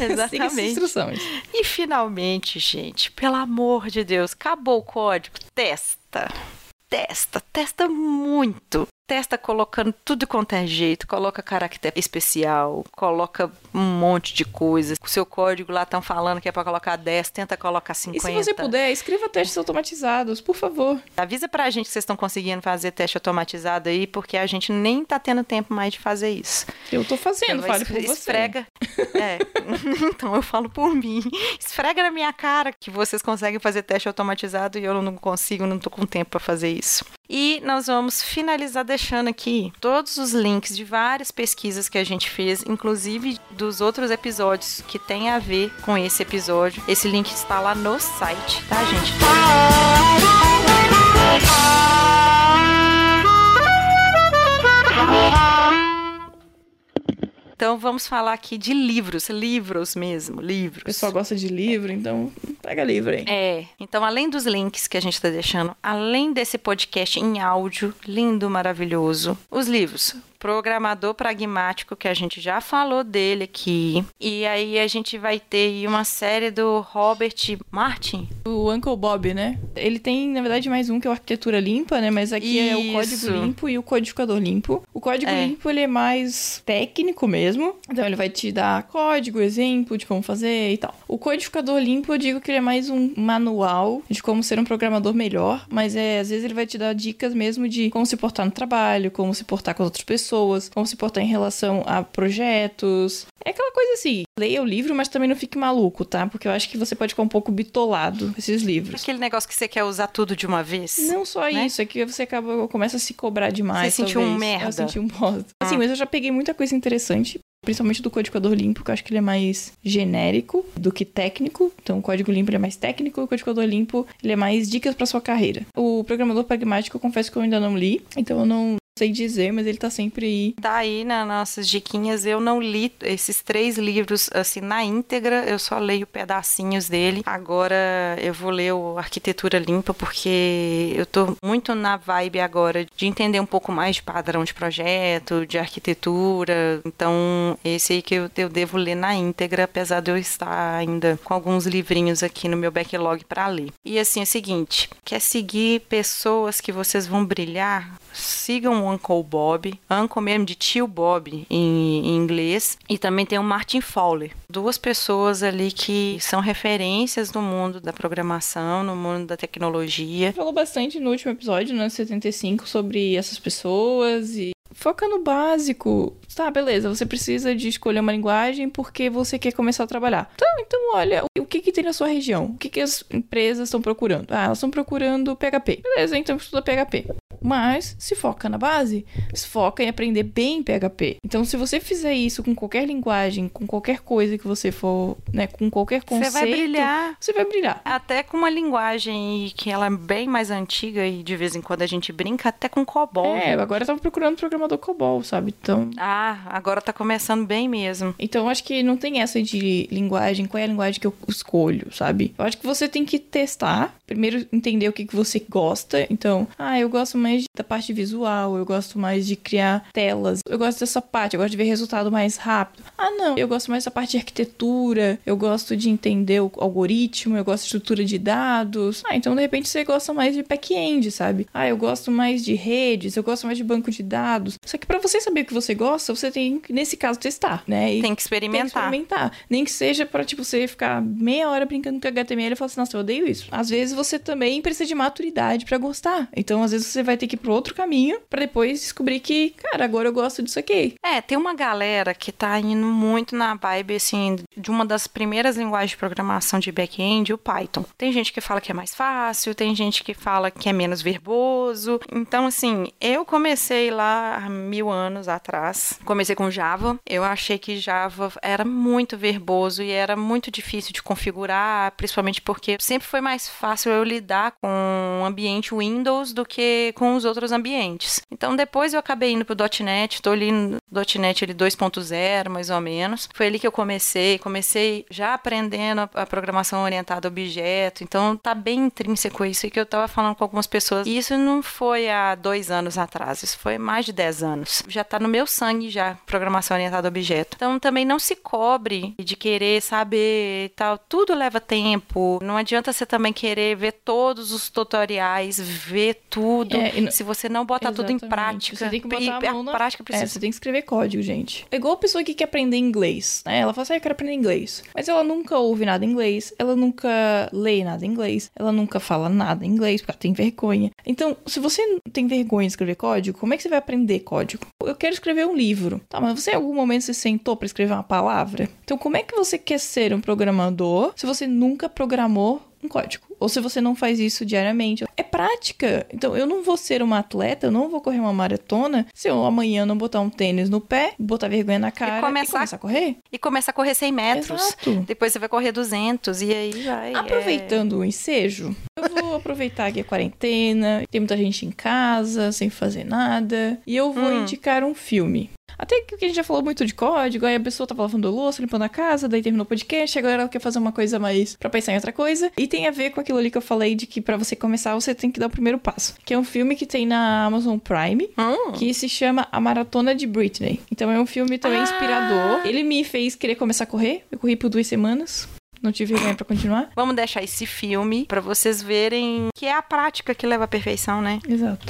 [LAUGHS] exatamente. instruções. E finalmente, gente, pelo amor de Deus, acabou o código. Testa. Testa, testa muito. Testa colocando tudo quanto é jeito. Coloca caractere especial, coloca um monte de coisas. O seu código lá estão falando que é pra colocar 10, tenta colocar 50. E se você puder, escreva testes automatizados, por favor. Avisa pra gente que vocês estão conseguindo fazer teste automatizado aí, porque a gente nem tá tendo tempo mais de fazer isso. Eu tô fazendo, Você fale por você. Esfrega. [LAUGHS] É. [LAUGHS] então eu falo por mim. Esfrega na minha cara que vocês conseguem fazer teste automatizado e eu não consigo, não tô com tempo para fazer isso. E nós vamos finalizar deixando aqui todos os links de várias pesquisas que a gente fez, inclusive dos outros episódios que tem a ver com esse episódio. Esse link está lá no site, tá, gente? Então vamos falar aqui de livros, livros mesmo, livros. O pessoal gosta de livro, então pega livro aí. É, então além dos links que a gente está deixando, além desse podcast em áudio, lindo, maravilhoso, os livros. Programador Pragmático, que a gente já falou dele aqui. E aí a gente vai ter aí uma série do Robert Martin. O Uncle Bob, né? Ele tem, na verdade, mais um que é o Arquitetura Limpa, né? Mas aqui é o Isso. Código Limpo e o Codificador Limpo. O Código É. Limpo, ele é mais técnico mesmo. Então, ele vai te dar código, exemplo de como fazer e tal. O Codificador Limpo, eu digo que que ele é mais um manual de como ser um programador melhor, mas é às vezes ele vai te dar dicas mesmo de como se portar no trabalho, como se portar com as outras pessoas, como se portar em relação a projetos. É aquela coisa assim, leia o livro, mas também não fique maluco, tá? Porque eu acho que você pode ficar um pouco bitolado com esses livros. Aquele negócio que você quer usar tudo de uma vez. Não só né? isso, é que você acaba começa a se cobrar demais. Você sentiu um merda? Eu senti um bosta. Ah. Assim, mas eu já peguei muita coisa interessante. Principalmente do codificador limpo, que eu acho que ele é mais genérico do que técnico. Então, o código limpo ele é mais técnico, o codificador limpo ele é mais dicas para sua carreira. O programador pragmático, eu confesso que eu ainda não li, então eu não sei dizer, mas ele tá sempre aí. Daí, nas nossas diquinhas, eu não li esses três livros assim na íntegra, eu só leio pedacinhos dele. Agora eu vou ler o Arquitetura Limpa, porque eu tô muito na vibe agora de entender um pouco mais de padrão de projeto, de arquitetura. Então, esse aí que eu, eu devo ler na íntegra, apesar de eu estar ainda com alguns livrinhos aqui no meu backlog para ler. E assim, é o seguinte: quer seguir pessoas que vocês vão brilhar? Sigam Uncle Bob, Uncle mesmo de tio Bob em, em inglês, e também tem o Martin Fowler. Duas pessoas ali que são referências no mundo da programação, no mundo da tecnologia. Falou bastante no último episódio, no 75, sobre essas pessoas e foca no básico. Tá, beleza, você precisa de escolher uma linguagem porque você quer começar a trabalhar. Então, então olha, o que que tem na sua região? O que que as empresas estão procurando? Ah, elas estão procurando PHP. Beleza, então estuda PHP. Mas se foca na base, se foca em aprender bem PHP. Então, se você fizer isso com qualquer linguagem, com qualquer coisa que você for, né, com qualquer conceito, Você vai brilhar. Você vai brilhar. Até com uma linguagem que ela é bem mais antiga e de vez em quando a gente brinca até com COBOL. É, agora eu tava procurando programador COBOL, sabe? Então, Ah, agora tá começando bem mesmo. Então, eu acho que não tem essa de linguagem, qual é a linguagem que eu escolho, sabe? Eu acho que você tem que testar, primeiro entender o que, que você gosta. Então, ah, eu gosto mais da parte visual, eu gosto mais de criar telas, eu gosto dessa parte, eu gosto de ver resultado mais rápido. Ah, não, eu gosto mais dessa parte de arquitetura, eu gosto de entender o algoritmo, eu gosto de estrutura de dados. Ah, então de repente você gosta mais de back-end, sabe? Ah, eu gosto mais de redes, eu gosto mais de banco de dados. Só que para você saber o que você gosta, você tem que, nesse caso, testar, né? E Tem que experimentar. tem que experimentar. Nem que seja pra, tipo, você ficar meia hora brincando com HTML e falar assim, nossa, eu odeio isso. Às vezes você também precisa de maturidade pra gostar. Então, às vezes você vai ter que ir pro outro caminho pra depois descobrir que, cara, agora eu gosto disso aqui. É, tem uma galera que tá indo muito na vibe, assim, de uma das primeiras linguagens de programação de back-end, o Python. Tem gente que fala que é mais fácil, tem gente que fala que é menos verboso. Então, assim, eu comecei lá mil anos atrás, comecei com Java. Eu achei que Java era muito verboso e era muito difícil de configurar, principalmente porque sempre foi mais fácil eu lidar com o ambiente Windows do que com os outros ambientes. Então, depois eu acabei indo pro .NET, tô ali no .NET ele 2.0, mais ou menos. Foi ali que eu comecei, comecei já aprendendo a, programação orientada a objeto, então tá bem intrínseco isso e que eu tava falando com algumas pessoas. E isso não foi há dois anos atrás, isso foi mais de 10 anos. Já tá no meu sangue já, programação orientada a objeto. Então também não se cobre de querer saber e tal, tudo leva tempo. Não adianta você também querer ver todos os tutoriais, ver tudo. É, não- se você não botar tudo em prática, Você tem que e botar a mão na... prática É, precisa você tem que escrever código, gente. É igual a pessoa que quer aprender inglês, né? Ela fala assim, ah, eu quero aprender inglês. Mas ela nunca ouve nada em inglês, ela nunca lê nada em inglês, ela nunca fala nada em inglês, porque ela tem vergonha. Então, se você não tem vergonha de escrever código, como é que você vai aprender código? Eu quero escrever um livro. Tá, mas você em algum momento se sentou pra escrever uma palavra? Então, como é que você quer ser um programador se você nunca programou um código? Ou se você não faz isso diariamente. É prática. Então, eu não vou ser uma atleta, eu não vou correr uma maratona se eu amanhã não botar um tênis no pé, botar vergonha na cara começar- e começar a correr. e começa a correr 100 metros. Exato. Depois você vai correr 200 e aí vai. é. Aproveitando o ensejo, eu vou [LAUGHS] aproveitar que é quarentena, tem muita gente em casa, sem fazer nada, e eu vou Hum. indicar um filme. Até que a gente já falou muito de código, aí a pessoa tava lavando louça, limpando a casa, daí terminou o podcast, agora ela quer fazer uma coisa mais pra pensar em outra coisa. E tem a ver com aquilo ali que eu falei de que pra você começar você tem que dar o primeiro passo. Que é um filme que tem na Amazon Prime, Hum. que se chama A Maratona de Britney. Então é um filme também Ah! inspirador. Ele me fez querer começar a correr. Eu corri por duas semanas. Não tive vergonha pra continuar. Vamos deixar esse filme pra vocês verem que é a prática que leva à perfeição, né? Exato.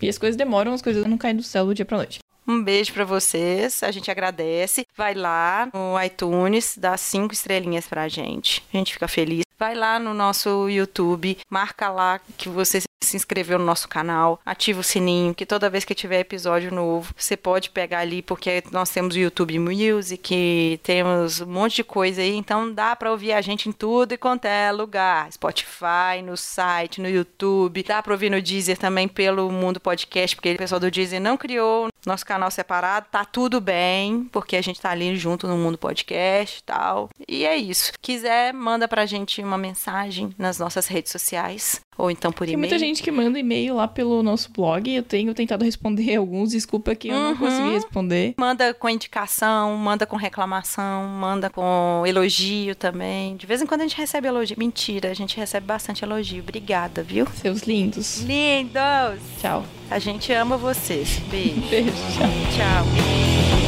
E as coisas demoram, as coisas não caem do céu do dia pra noite. Um beijo pra vocês. A gente agradece. Vai lá no iTunes, dá cinco estrelinhas pra gente. A gente fica feliz. Vai lá no nosso YouTube, marca lá que você se inscreveu no nosso canal, ativa o sininho, que toda vez que tiver episódio novo, você pode pegar ali, porque nós temos o YouTube Music, temos um monte de coisa aí, então dá pra ouvir a gente em tudo e quanto é lugar. Spotify, no site, no YouTube, dá pra ouvir no Deezer também pelo Mundo Podcast, porque o pessoal do Deezer não criou nosso canal separado, tá tudo bem, porque a gente tá ali junto no Mundo Podcast e tal. E é isso. Quiser, manda pra gente uma mensagem nas nossas redes sociais, ou então por Tem e-mail. muita gente que manda e-mail lá pelo nosso blog. Eu tenho tentado responder [LAUGHS] alguns. Desculpa que eu não Uhum. consegui responder. Manda com indicação, manda com reclamação, manda com elogio também. De vez em quando a gente recebe elogio. Mentira, a gente recebe bastante elogio. Obrigada, viu? Seus lindos. Lindos! Tchau. A gente ama vocês. Beijo. [LAUGHS] Beijo. Tchau. Tchau.